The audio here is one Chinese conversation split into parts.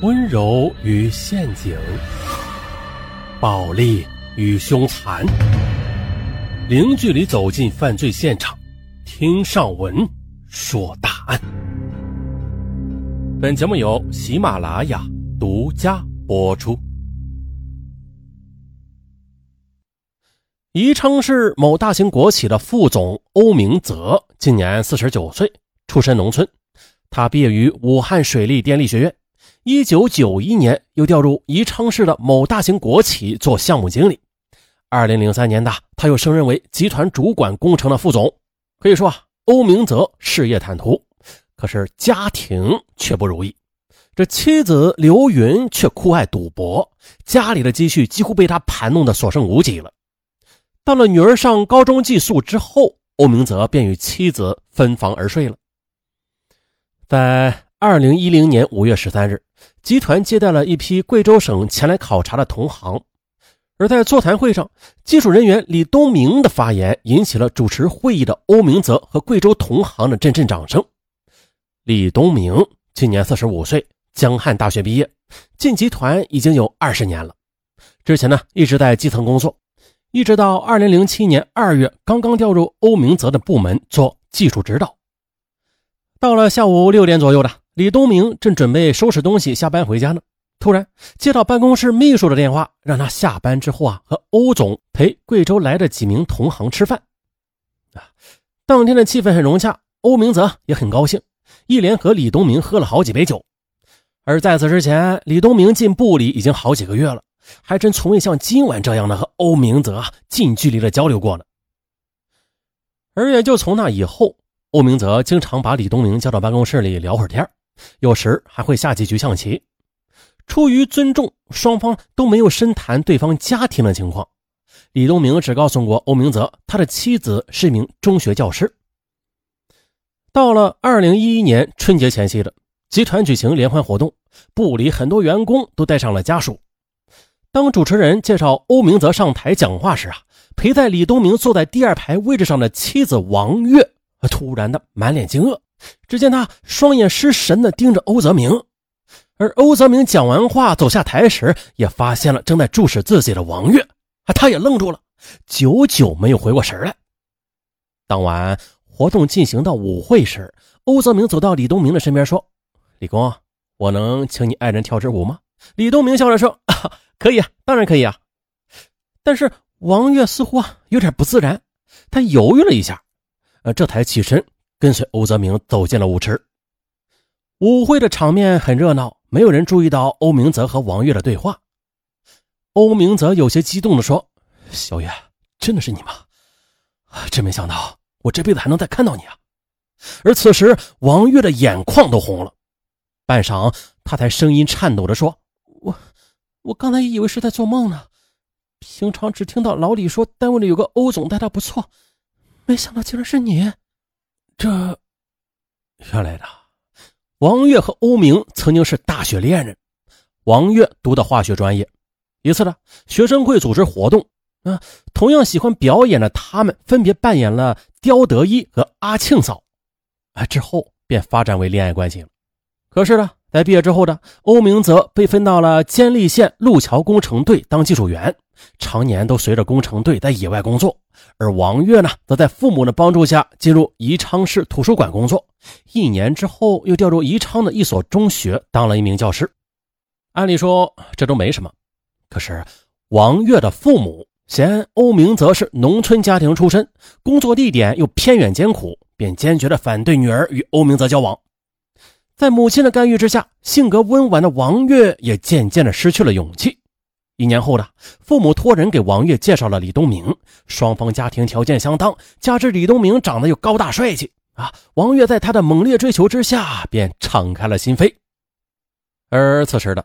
温柔与陷阱，暴力与凶残，零距离走进犯罪现场，听上文说大案。本节目由喜马拉雅独家播出。宜昌市某大型国企的副总欧明泽今年四十九岁，出身农村，他毕业于武汉水利电力学院。一九九一年，又调入宜昌市的某大型国企做项目经理。二零零三年的，他又升任为集团主管工程的副总。可以说啊，欧明泽事业坦途，可是家庭却不如意。这妻子刘云却酷爱赌博，家里的积蓄几乎被他盘弄得所剩无几了。到了女儿上高中寄宿之后，欧明泽便与妻子分房而睡了。在二零一零年五月十三日，集团接待了一批贵州省前来考察的同行，而在座谈会上，技术人员李东明的发言引起了主持会议的欧明泽和贵州同行的阵阵掌声。李东明今年四十五岁，江汉大学毕业，进集团已经有二十年了。之前呢，一直在基层工作，一直到二零零七年二月，刚刚调入欧明泽的部门做技术指导。到了下午六点左右的。李东明正准备收拾东西下班回家呢，突然接到办公室秘书的电话，让他下班之后啊和欧总陪贵州来的几名同行吃饭。啊，当天的气氛很融洽，欧明泽也很高兴，一连和李东明喝了好几杯酒。而在此之前，李东明进部里已经好几个月了，还真从未像今晚这样的和欧明泽啊近距离的交流过呢。而也就从那以后，欧明泽经常把李东明叫到办公室里聊会儿天有时还会下几局象棋，出于尊重，双方都没有深谈对方家庭的情况。李东明只告诉过欧明泽，他的妻子是一名中学教师。到了二零一一年春节前夕的集团举行联欢活动，部里很多员工都带上了家属。当主持人介绍欧明泽上台讲话时啊，陪在李东明坐在第二排位置上的妻子王月突然的满脸惊愕。只见他双眼失神地盯着欧泽明，而欧泽明讲完话走下台时，也发现了正在注视自己的王月，他也愣住了，久久没有回过神来。当晚活动进行到舞会时，欧泽明走到李东明的身边说：“李工，我能请你爱人跳支舞吗？”李东明笑着说：“可以啊，当然可以啊。”但是王月似乎啊有点不自然，他犹豫了一下，呃，这才起身。跟随欧泽明走进了舞池，舞会的场面很热闹，没有人注意到欧明泽和王月的对话。欧明泽有些激动地说：“小月，真的是你吗？真没想到，我这辈子还能再看到你啊！”而此时，王月的眼眶都红了，半晌，他才声音颤抖地说：“我，我刚才以为是在做梦呢。平常只听到老李说单位里有个欧总待他不错，没想到竟然是你。”这，原来的王月和欧明曾经是大学恋人。王月读的化学专业，一次呢，学生会组织活动啊，同样喜欢表演的他们分别扮演了刁德一和阿庆嫂，啊，之后便发展为恋爱关系。可是呢，在毕业之后呢欧明泽被分到了监利县路桥工程队当技术员。常年都随着工程队在野外工作，而王月呢，则在父母的帮助下进入宜昌市图书馆工作。一年之后，又调入宜昌的一所中学当了一名教师。按理说这都没什么，可是王月的父母嫌欧明泽是农村家庭出身，工作地点又偏远艰苦，便坚决的反对女儿与欧明泽交往。在母亲的干预之下，性格温婉的王月也渐渐的失去了勇气。一年后呢父母托人给王月介绍了李东明，双方家庭条件相当，加之李东明长得又高大帅气啊，王月在他的猛烈追求之下便敞开了心扉。而此时的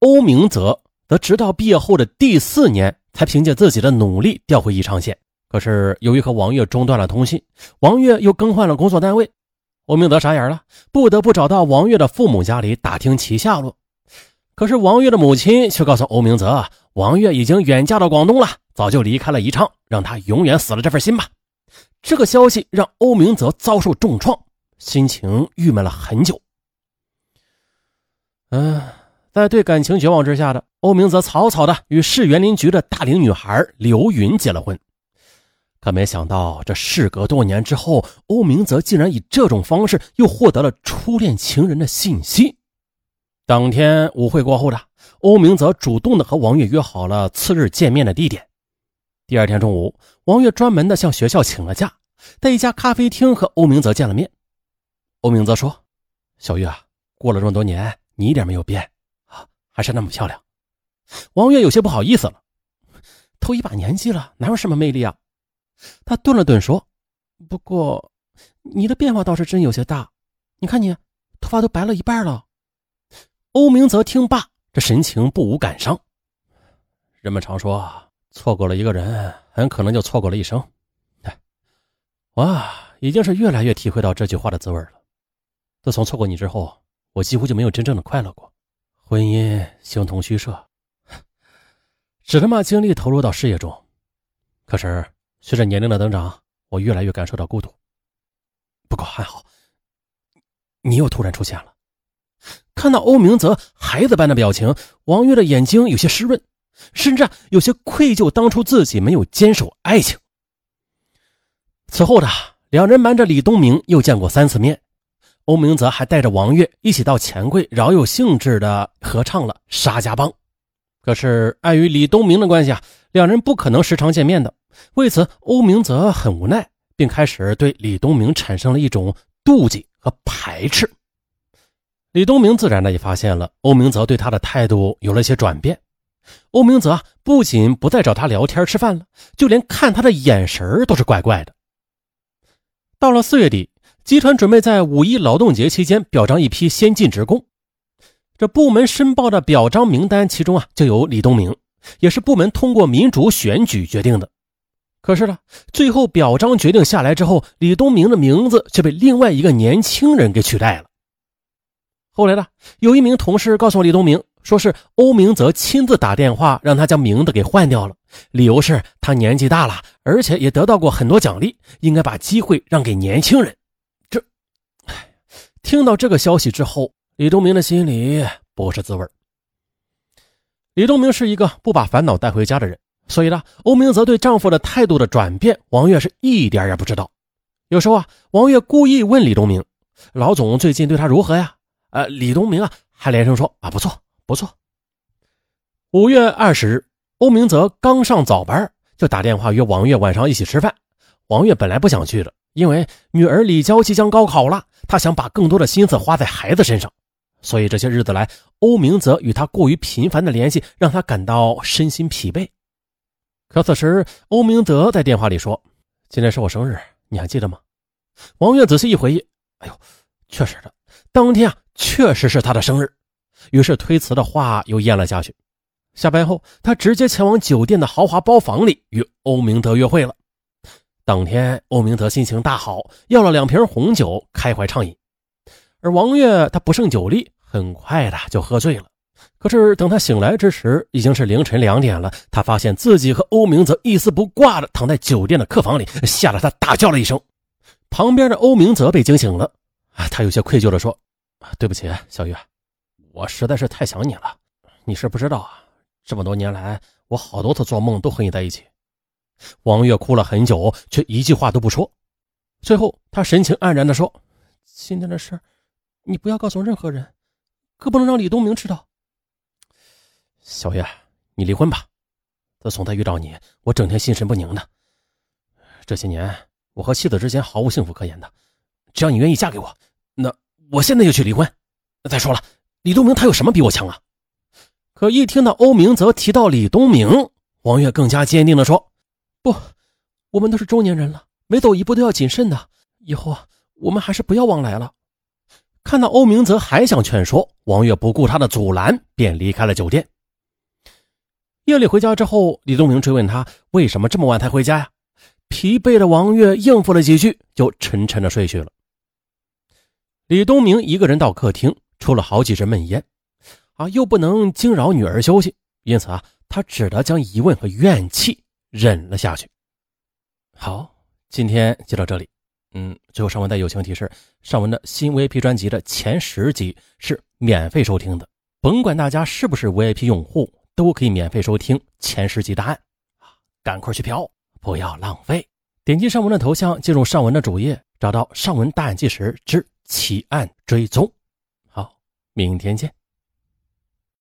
欧明泽则直到毕业后的第四年才凭借自己的努力调回宜昌县。可是由于和王月中断了通信，王月又更换了工作单位，欧明泽傻眼了，不得不找到王月的父母家里打听其下落。可是王月的母亲却告诉欧明泽，王月已经远嫁到广东了，早就离开了宜昌，让他永远死了这份心吧。这个消息让欧明泽遭受重创，心情郁闷了很久。嗯，在对感情绝望之下的欧明泽，草草的与市园林局的大龄女孩刘云结了婚。可没想到，这事隔多年之后，欧明泽竟然以这种方式又获得了初恋情人的信息。当天舞会过后的欧明泽主动的和王月约好了次日见面的地点。第二天中午，王月专门的向学校请了假，在一家咖啡厅和欧明泽见了面。欧明泽说：“小月啊，过了这么多年，你一点没有变啊，还是那么漂亮。”王月有些不好意思了，都一把年纪了，哪有什么魅力啊？他顿了顿说：“不过，你的变化倒是真有些大，你看你头发都白了一半了。”欧明泽听罢，这神情不无感伤。人们常说，错过了一个人，很可能就错过了一生。哎，我已经是越来越体会到这句话的滋味了。自从错过你之后，我几乎就没有真正的快乐过。婚姻形同虚设，只能把精力投入到事业中。可是随着年龄的增长，我越来越感受到孤独。不过还好，你又突然出现了。看到欧明泽孩子般的表情，王月的眼睛有些湿润，甚至有些愧疚，当初自己没有坚守爱情。此后的两人瞒着李东明又见过三次面，欧明泽还带着王月一起到钱柜，饶有兴致的合唱了《沙家浜》。可是碍于李东明的关系啊，两人不可能时常见面的。为此，欧明泽很无奈，并开始对李东明产生了一种妒忌和排斥。李东明自然的也发现了欧明泽对他的态度有了些转变。欧明泽不仅不再找他聊天吃饭了，就连看他的眼神都是怪怪的。到了四月底，集团准备在五一劳动节期间表彰一批先进职工。这部门申报的表彰名单，其中啊就有李东明，也是部门通过民主选举决定的。可是呢，最后表彰决定下来之后，李东明的名字却被另外一个年轻人给取代了。后来呢，有一名同事告诉李东明，说是欧明泽亲自打电话让他将名字给换掉了，理由是他年纪大了，而且也得到过很多奖励，应该把机会让给年轻人。这，听到这个消息之后，李东明的心里不是滋味。李东明是一个不把烦恼带回家的人，所以呢，欧明泽对丈夫的态度的转变，王月是一点也不知道。有时候啊，王月故意问李东明：“老总最近对他如何呀？”呃，李东明啊，还连声说啊，不错，不错。五月二十日，欧明泽刚上早班，就打电话约王月晚上一起吃饭。王月本来不想去的，因为女儿李娇即将高考了，她想把更多的心思花在孩子身上。所以这些日子来，欧明泽与她过于频繁的联系，让她感到身心疲惫。可此时，欧明德在电话里说：“今天是我生日，你还记得吗？”王月仔细一回忆，哎呦，确实的，当天啊。确实是他的生日，于是推辞的话又咽了下去。下班后，他直接前往酒店的豪华包房里与欧明德约会了。当天，欧明德心情大好，要了两瓶红酒，开怀畅饮。而王月他不胜酒力，很快的就喝醉了。可是等他醒来之时，已经是凌晨两点了。他发现自己和欧明泽一丝不挂的躺在酒店的客房里，吓得他大叫了一声。旁边的欧明泽被惊醒了，啊，他有些愧疚的说。对不起，小月，我实在是太想你了。你是不知道啊，这么多年来，我好多次做梦都和你在一起。王月哭了很久，却一句话都不说。最后，他神情黯然地说：“今天的事，你不要告诉任何人，可不能让李东明知道。”小月，你离婚吧。自从他遇到你，我整天心神不宁的。这些年，我和妻子之间毫无幸福可言的。只要你愿意嫁给我，那……我现在就去离婚。再说了，李东明他有什么比我强啊？可一听到欧明泽提到李东明，王月更加坚定地说：“不，我们都是中年人了，每走一步都要谨慎的。以后啊，我们还是不要往来了。”看到欧明泽还想劝说，王月不顾他的阻拦，便离开了酒店。夜里回家之后，李东明追问他为什么这么晚才回家呀？疲惫的王月应付了几句，就沉沉的睡去了。李东明一个人到客厅，抽了好几支闷烟，啊，又不能惊扰女儿休息，因此啊，他只得将疑问和怨气忍了下去。好，今天就到这里。嗯，最后上文的友情提示：上文的新 VIP 专辑的前十集是免费收听的，甭管大家是不是 VIP 用户，都可以免费收听前十集答案。赶快去嫖，不要浪费！点击上文的头像，进入上文的主页，找到《上文大案纪实之奇案追踪》。好，明天见。